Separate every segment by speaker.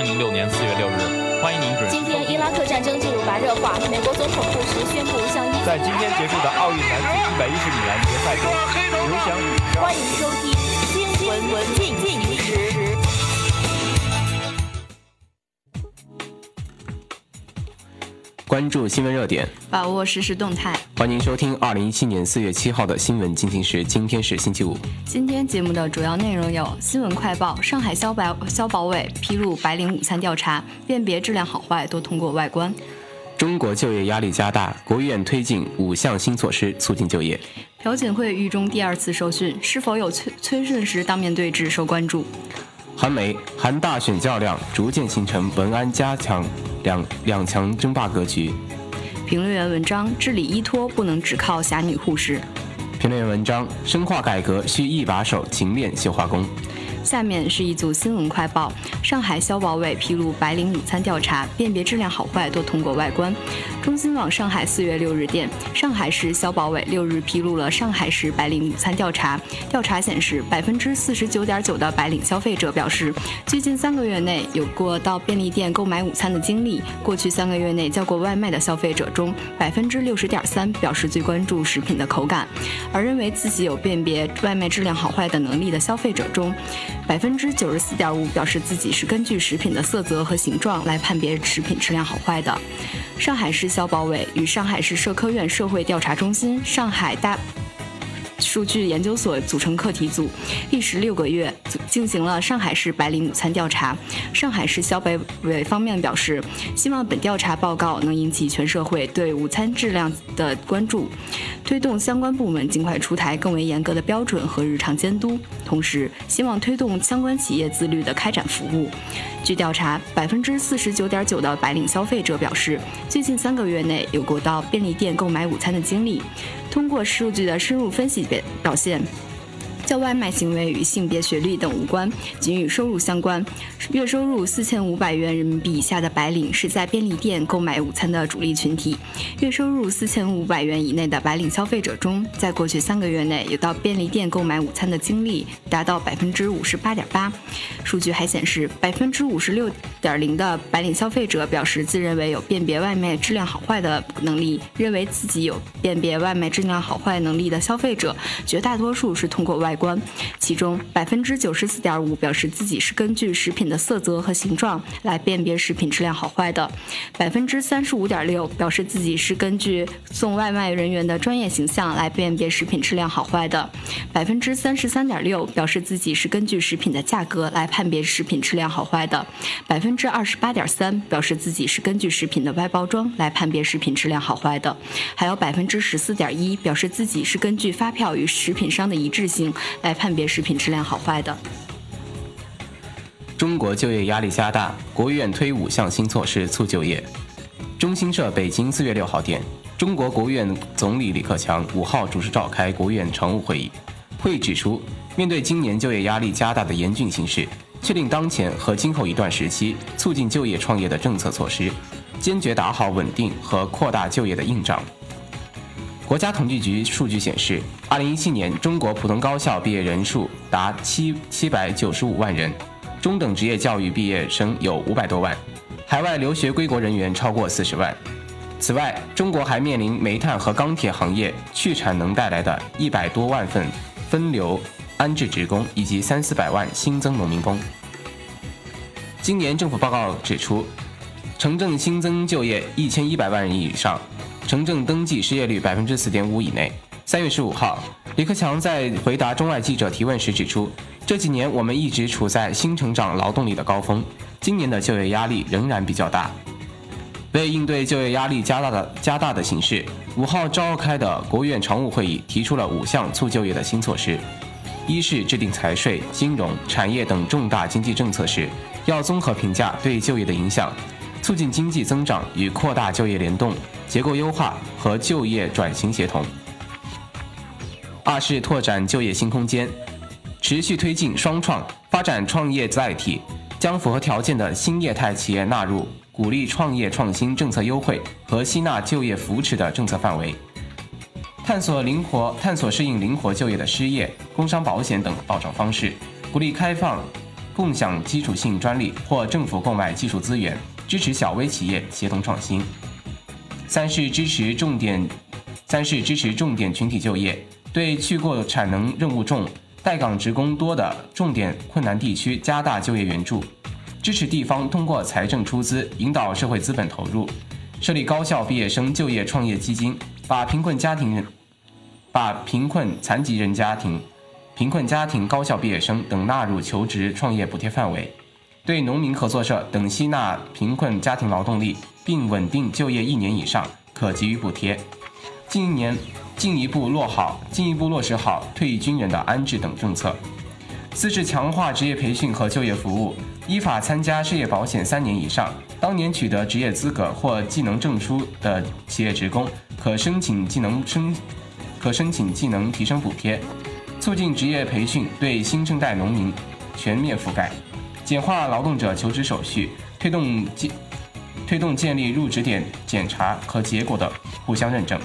Speaker 1: 千零六年四月六日，欢迎您准时。
Speaker 2: 今天伊拉克战争进入白热化，美国总统布什宣布向伊
Speaker 3: 在今天结束的奥运男子一百一十米栏决赛中，刘翔宇。
Speaker 2: 欢迎收听新闻文进
Speaker 4: 关注新闻热点，
Speaker 5: 把握实时动态。
Speaker 4: 欢迎收听二零一七年四月七号的新闻进行时。今天是星期五。
Speaker 5: 今天节目的主要内容有：新闻快报，上海消保消保委披露白领午餐调查，辨别质量好坏都通过外观。
Speaker 4: 中国就业压力加大，国务院推进五项新措施促进就业。
Speaker 5: 朴槿惠狱中第二次受训，是否有崔崔顺实当面对质受关注。
Speaker 4: 韩媒，韩大选较量逐渐形成文安加强两两强争霸格局。
Speaker 5: 评论员文章：治理依托不能只靠侠女护士。
Speaker 4: 评论员文章：深化改革需一把手勤练绣花工。
Speaker 5: 下面是一组新闻快报：上海消保委披露白领午餐调查，辨别质量好坏都通过外观。中新网上海四月六日电，上海市消保委六日披露了上海市白领午餐调查。调查显示，百分之四十九点九的白领消费者表示，最近三个月内有过到便利店购买午餐的经历。过去三个月内叫过外卖的消费者中，百分之六十点三表示最关注食品的口感，而认为自己有辨别外卖质量好坏的能力的消费者中，百分之九十四点五表示自己是根据食品的色泽和形状来判别食品质量好坏的。上海市消保委与上海市社科院社会调查中心、上海大。数据研究所组成课题组，历时六个月进行了上海市白领午餐调查。上海市消保委方面表示，希望本调查报告能引起全社会对午餐质量的关注，推动相关部门尽快出台更为严格的标准和日常监督。同时，希望推动相关企业自律的开展服务。据调查，百分之四十九点九的白领消费者表示，最近三个月内有过到便利店购买午餐的经历。通过数据的深入分析表表现。叫外卖行为与性别、学历等无关，仅与收入相关。月收入四千五百元人民币以下的白领是在便利店购买午餐的主力群体。月收入四千五百元以内的白领消费者中，在过去三个月内有到便利店购买午餐的经历达到百分之五十八点八。数据还显示，百分之五十六点零的白领消费者表示自认为有辨别外卖质量好坏的能力。认为自己有辨别外卖质量好坏能力的消费者，绝大多数是通过外。观，其中百分之九十四点五表示自己是根据食品的色泽和形状来辨别食品质量好坏的，百分之三十五点六表示自己是根据送外卖人员的专业形象来辨别食品质量好坏的，百分之三十三点六表示自己是根据食品的价格来判别食品质量好坏的，百分之二十八点三表示自己是根据食品的外包装来判别食品质量好坏的，还有百分之十四点一表示自己是根据发票与食品商的一致性。来判别食品质量好坏的。
Speaker 4: 中国就业压力加大，国务院推五项新措施促就业。中新社北京四月六号电，中国国务院总理李克强五号主持召开国务院常务会议，会议指出，面对今年就业压力加大的严峻形势，确定当前和今后一段时期促进就业创业的政策措施，坚决打好稳定和扩大就业的硬仗。国家统计局数据显示，二零一七年中国普通高校毕业人数达七七百九十五万人，中等职业教育毕业生有五百多万，海外留学归国人员超过四十万。此外，中国还面临煤炭和钢铁行业去产能带来的一百多万份分流安置职工以及三四百万新增农民工。今年政府报告指出，城镇新增就业一千一百万人以上。城镇登记失业率百分之四点五以内。三月十五号，李克强在回答中外记者提问时指出，这几年我们一直处在新成长劳动力的高峰，今年的就业压力仍然比较大。为应对就业压力加大的加大的形势，五号召开的国务院常务会议提出了五项促就业的新措施：一是制定财税、金融、产业等重大经济政策时，要综合评价对就业的影响。促进经济增长与扩大就业联动、结构优化和就业转型协同。二是拓展就业新空间，持续推进双创，发展创业载体，将符合条件的新业态企业纳入鼓励创业创新政策优惠和吸纳就业扶持的政策范围，探索灵活探索适应灵活就业的失业、工伤保险等保障方式，鼓励开放。共享基础性专利或政府购买技术资源，支持小微企业协同创新。三是支持重点，三是支持重点群体就业，对去过产能任务重、待岗职工多的重点困难地区加大就业援助，支持地方通过财政出资引导社会资本投入，设立高校毕业生就业创业基金，把贫困家庭人、把贫困残疾人家庭、贫困家庭高校毕业生等纳入求职创业补贴范围，对农民合作社等吸纳贫困家庭劳动力。并稳定就业一年以上，可给予补贴。近一年进一步落好，进一步落实好退役军人的安置等政策。四是强化职业培训和就业服务。依法参加失业保险三年以上，当年取得职业资格或技能证书的企业职工，可申请技能申，可申请技能提升补贴。促进职业培训对新生代农民全面覆盖，简化劳动者求职手续，推动建。推动建立入职点检查和结果的互相认证。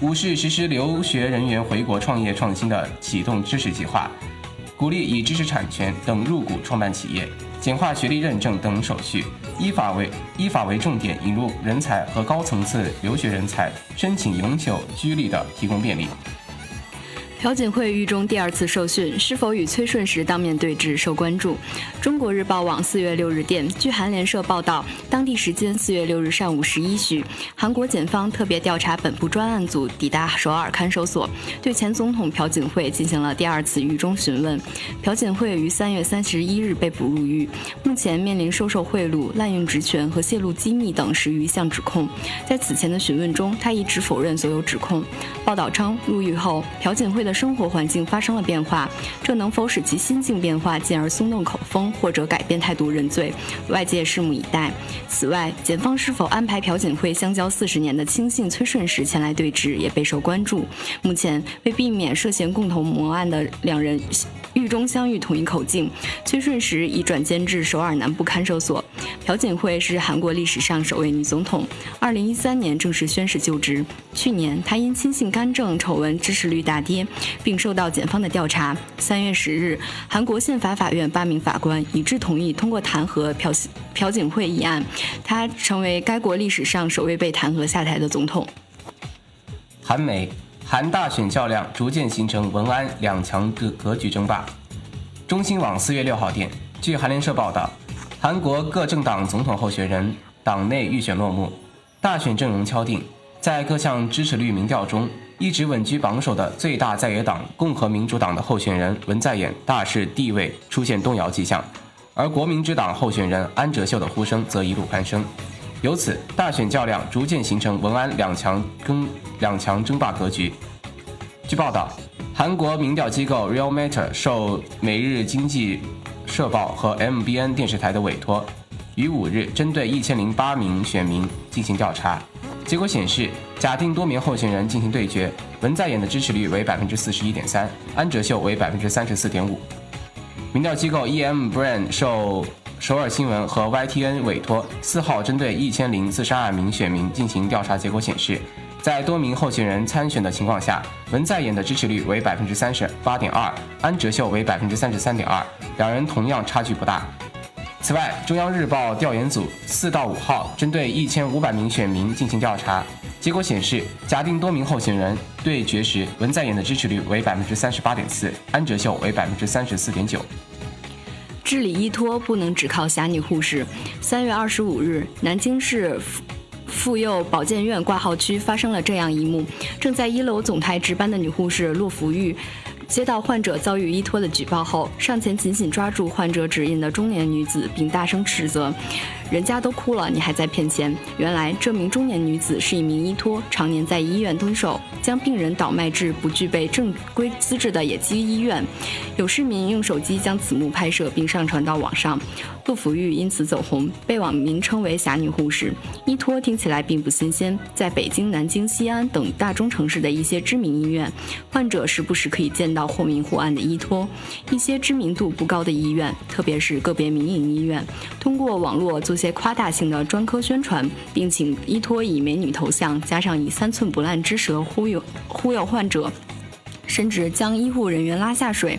Speaker 4: 五是实施留学人员回国创业创新的启动支持计划，鼓励以知识产权等入股创办企业，简化学历认证等手续，依法为依法为重点引入人才和高层次留学人才申请永久居立的提供便利。
Speaker 5: 朴槿惠狱中第二次受讯，是否与崔顺实当面对质受关注。中国日报网四月六日电，据韩联社报道，当地时间四月六日上午十一许，韩国检方特别调查本部专案组抵达首尔看守所，对前总统朴槿惠进行了第二次狱中询问。朴槿惠于三月三十一日被捕入狱，目前面临收受贿赂、滥用职权和泄露机密等十余项指控。在此前的询问中，他一直否认所有指控。报道称，入狱后，朴槿惠的生活环境发生了变化，这能否使其心境变化，进而松动口风或者改变态度认罪，外界拭目以待。此外，检方是否安排朴槿惠相交四十年的亲信崔顺实前来对质，也备受关注。目前，为避免涉嫌共同谋案的两人。狱中相遇统一口径，崔顺实已转监至首尔南部看守所。朴槿惠是韩国历史上首位女总统，二零一三年正式宣誓就职。去年，她因亲信干政丑闻支持率大跌，并受到检方的调查。三月十日，韩国宪法法院八名法官一致同意通过弹劾朴朴槿惠一案，她成为该国历史上首位被弹劾下台的总统。
Speaker 4: 韩媒。韩大选较量逐渐形成文安两强的格局争霸。中新网四月六号电，据韩联社报道，韩国各政党总统候选人党内预选落幕，大选阵容敲定。在各项支持率民调中，一直稳居榜首的最大在野党共和民主党的候选人文在寅大势地位出现动摇迹象，而国民之党候选人安哲秀的呼声则一路攀升。由此，大选较量逐渐形成文安两强争两强争霸格局。据报道，韩国民调机构 Real Matter 受《每日经济社报》和 MBN 电视台的委托，于五日针对一千零八名选民进行调查。结果显示，假定多名候选人进行对决，文在寅的支持率为百分之四十一点三，安哲秀为百分之三十四点五。民调机构 EM Brand 受。首尔新闻和 YTN 委托，四号针对一千零四十二名选民进行调查，结果显示，在多名候选人参选的情况下，文在寅的支持率为百分之三十八点二，安哲秀为百分之三十三点二，两人同样差距不大。此外，中央日报调研组四到五号针对一千五百名选民进行调查，结果显示，假定多名候选人对决时，文在寅的支持率为百分之三十八点四，安哲秀为百分之三十四点九。
Speaker 5: 治理依托不能只靠侠女护士。三月二十五日，南京市妇妇幼保健院挂号区发生了这样一幕：正在一楼总台值班的女护士骆福玉，接到患者遭遇医托的举报后，上前紧紧抓住患者指引的中年女子，并大声斥责。人家都哭了，你还在骗钱？原来这名中年女子是一名医托，常年在医院蹲守，将病人倒卖至不具备正规资质的野鸡医院。有市民用手机将此幕拍摄并上传到网上，杜福玉因此走红，被网民称为“侠女护士”。医托听起来并不新鲜，在北京、南京、西安等大中城市的一些知名医院，患者时不时可以见到或明或暗的医托。一些知名度不高的医院，特别是个别民营医院，通过网络做。些夸大性的专科宣传，并请依托以美女头像，加上以三寸不烂之舌忽悠忽悠患者，甚至将医护人员拉下水，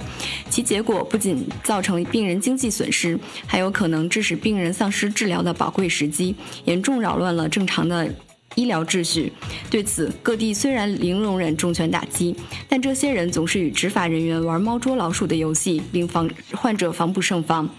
Speaker 5: 其结果不仅造成病人经济损失，还有可能致使病人丧失治疗的宝贵时机，严重扰乱了正常的医疗秩序。对此，各地虽然零容忍重拳打击，但这些人总是与执法人员玩猫捉老鼠的游戏，令防患者防不胜防。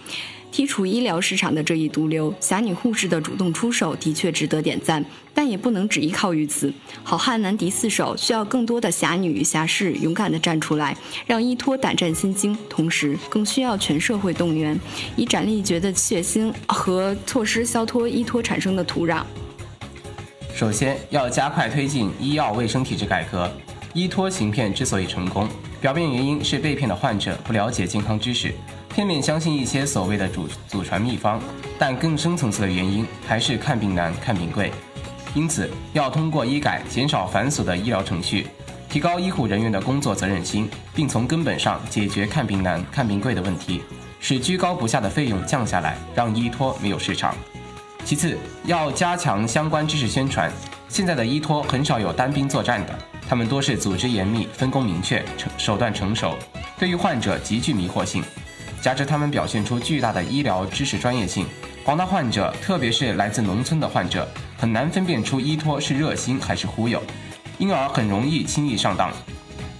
Speaker 5: 剔除医疗市场的这一毒瘤，侠女护士的主动出手的确值得点赞，但也不能只依靠于此。好汉难敌四手，需要更多的侠女与侠士勇敢地站出来，让依托胆战心惊。同时，更需要全社会动员，以斩立决的血腥和措施消脱医托产生的土壤。
Speaker 4: 首先，要加快推进医药卫生体制改革。医托行骗之所以成功，表面原因是被骗的患者不了解健康知识。片面相信一些所谓的祖祖传秘方，但更深层次的原因还是看病难、看病贵。因此，要通过医改减少繁琐的医疗程序，提高医护人员的工作责任心，并从根本上解决看病难、看病贵的问题，使居高不下的费用降下来，让医托没有市场。其次，要加强相关知识宣传。现在的医托很少有单兵作战的，他们多是组织严密、分工明确、成手段成熟，对于患者极具迷惑性。加之他们表现出巨大的医疗知识专业性，广大患者，特别是来自农村的患者，很难分辨出依托是热心还是忽悠，因而很容易轻易上当。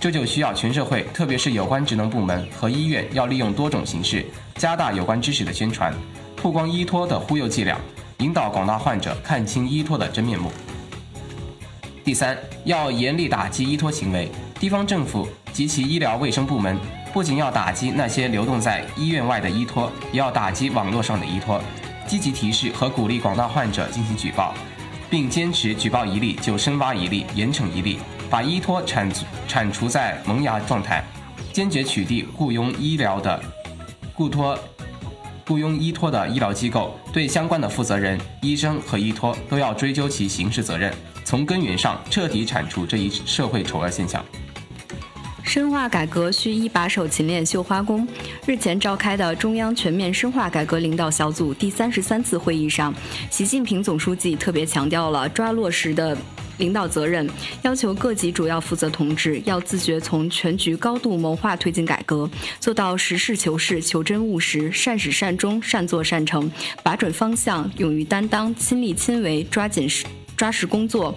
Speaker 4: 这就需要全社会，特别是有关职能部门和医院，要利用多种形式，加大有关知识的宣传，曝光依托的忽悠伎俩，引导广大患者看清依托的真面目。第三，要严厉打击依托行为，地方政府及其医疗卫生部门。不仅要打击那些流动在医院外的医托，也要打击网络上的医托，积极提示和鼓励广大患者进行举报，并坚持举报一例就深挖一例，严惩一例，把医托铲铲除在萌芽状态，坚决取缔雇佣医疗的雇托、雇佣医托的医疗机构，对相关的负责人、医生和医托都要追究其刑事责任，从根源上彻底铲除这一社会丑恶现象。
Speaker 5: 深化改革需一把手勤练绣花功。日前召开的中央全面深化改革领导小组第三十三次会议上，习近平总书记特别强调了抓落实的领导责任，要求各级主要负责同志要自觉从全局高度谋划推进改革，做到实事求是、求真务实、善始善终、善作善成，把准方向、勇于担当、亲力亲为、抓紧实抓实工作。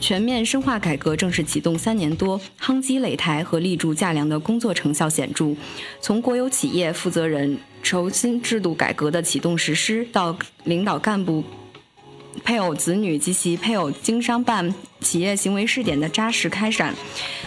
Speaker 5: 全面深化改革正式启动三年多，夯基垒台和立柱架梁的工作成效显著。从国有企业负责人酬薪制度改革的启动实施，到领导干部。配偶子女及其配偶经商办企业行为试点的扎实开展，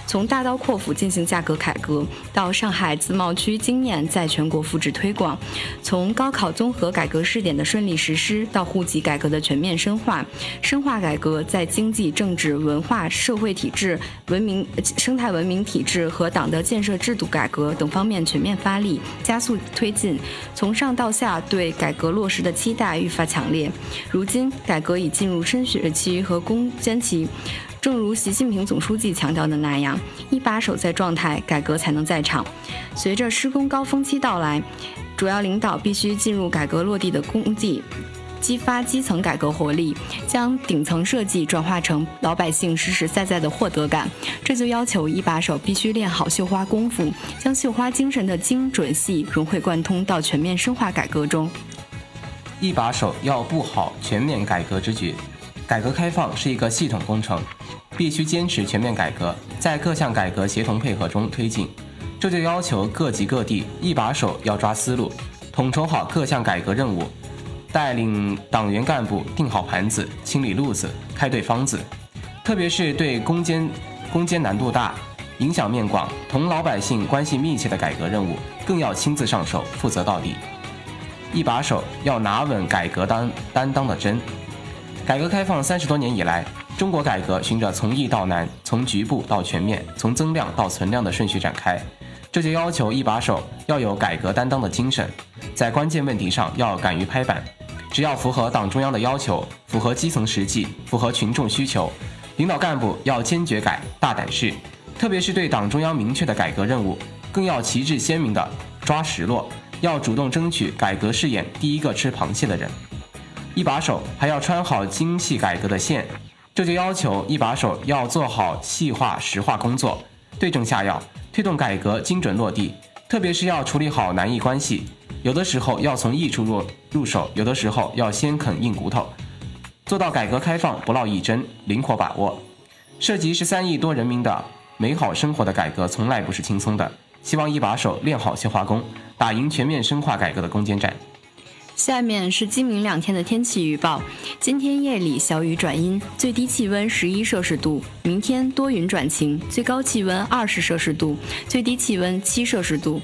Speaker 5: 从大刀阔斧进行价格改革，到上海自贸区经验在全国复制推广；从高考综合改革试点的顺利实施，到户籍改革的全面深化。深化改革在经济、政治、文化、社会体制、文明、生态文明体制和党的建设制度改革等方面全面发力，加速推进。从上到下对改革落实的期待愈发强烈。如今改。革已进入深学期和攻坚期，正如习近平总书记强调的那样，一把手在状态，改革才能在场。随着施工高峰期到来，主要领导必须进入改革落地的工地，激发基层改革活力，将顶层设计转化成老百姓实实在在的获得感。这就要求一把手必须练好绣花功夫，将绣花精神的精准细融会贯通到全面深化改革中。
Speaker 4: 一把手要布好全面改革之局，改革开放是一个系统工程，必须坚持全面改革，在各项改革协同配合中推进。这就要求各级各地一把手要抓思路，统筹好各项改革任务，带领党员干部定好盘子、清理路子、开对方子。特别是对攻坚、攻坚难度大、影响面广、同老百姓关系密切的改革任务，更要亲自上手，负责到底。一把手要拿稳改革担担当的针。改革开放三十多年以来，中国改革循着从易到难、从局部到全面、从增量到存量的顺序展开。这就要求一把手要有改革担当的精神，在关键问题上要敢于拍板。只要符合党中央的要求，符合基层实际，符合群众需求，领导干部要坚决改、大胆试。特别是对党中央明确的改革任务，更要旗帜鲜明地抓实落。要主动争取改革试验第一个吃螃蟹的人，一把手还要穿好精细改革的线，这就要求一把手要做好细化实化工作，对症下药，推动改革精准落地。特别是要处理好难易关系，有的时候要从易处入入手，有的时候要先啃硬骨头，做到改革开放不落一针，灵活把握。涉及十三亿多人民的美好生活的改革，从来不是轻松的。希望一把手练好绣花功，打赢全面深化改革的攻坚战。
Speaker 5: 下面是今明两天的天气预报：今天夜里小雨转阴，最低气温十一摄氏度；明天多云转晴，最高气温二十摄氏度，最低气温七摄氏度。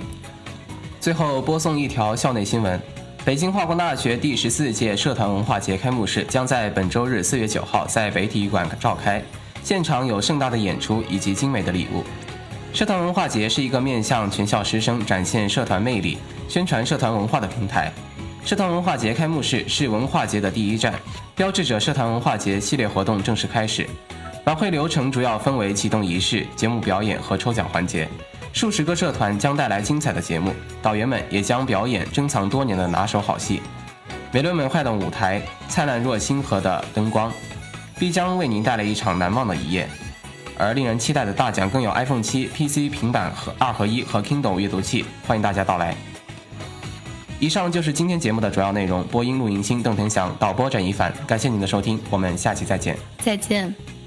Speaker 4: 最后播送一条校内新闻：北京化工大学第十四届社团文化节开幕式将在本周日四月九号在北体育馆召开，现场有盛大的演出以及精美的礼物。社团文化节是一个面向全校师生展现社团魅力、宣传社团文化的平台。社团文化节开幕式是文化节的第一站，标志着社团文化节系列活动正式开始。晚会流程主要分为启动仪式、节目表演和抽奖环节。数十个社团将带来精彩的节目，导员们也将表演珍藏多年的拿手好戏。美轮美奂的舞台、灿烂若星河的灯光，必将为您带来一场难忘的一夜。而令人期待的大奖更有 iPhone 7、PC、平板和二合一和 Kindle 阅读器，欢迎大家到来。以上就是今天节目的主要内容。播音陆迎星、邓腾祥，导播展一凡。感谢您的收听，我们下期再见。
Speaker 5: 再见。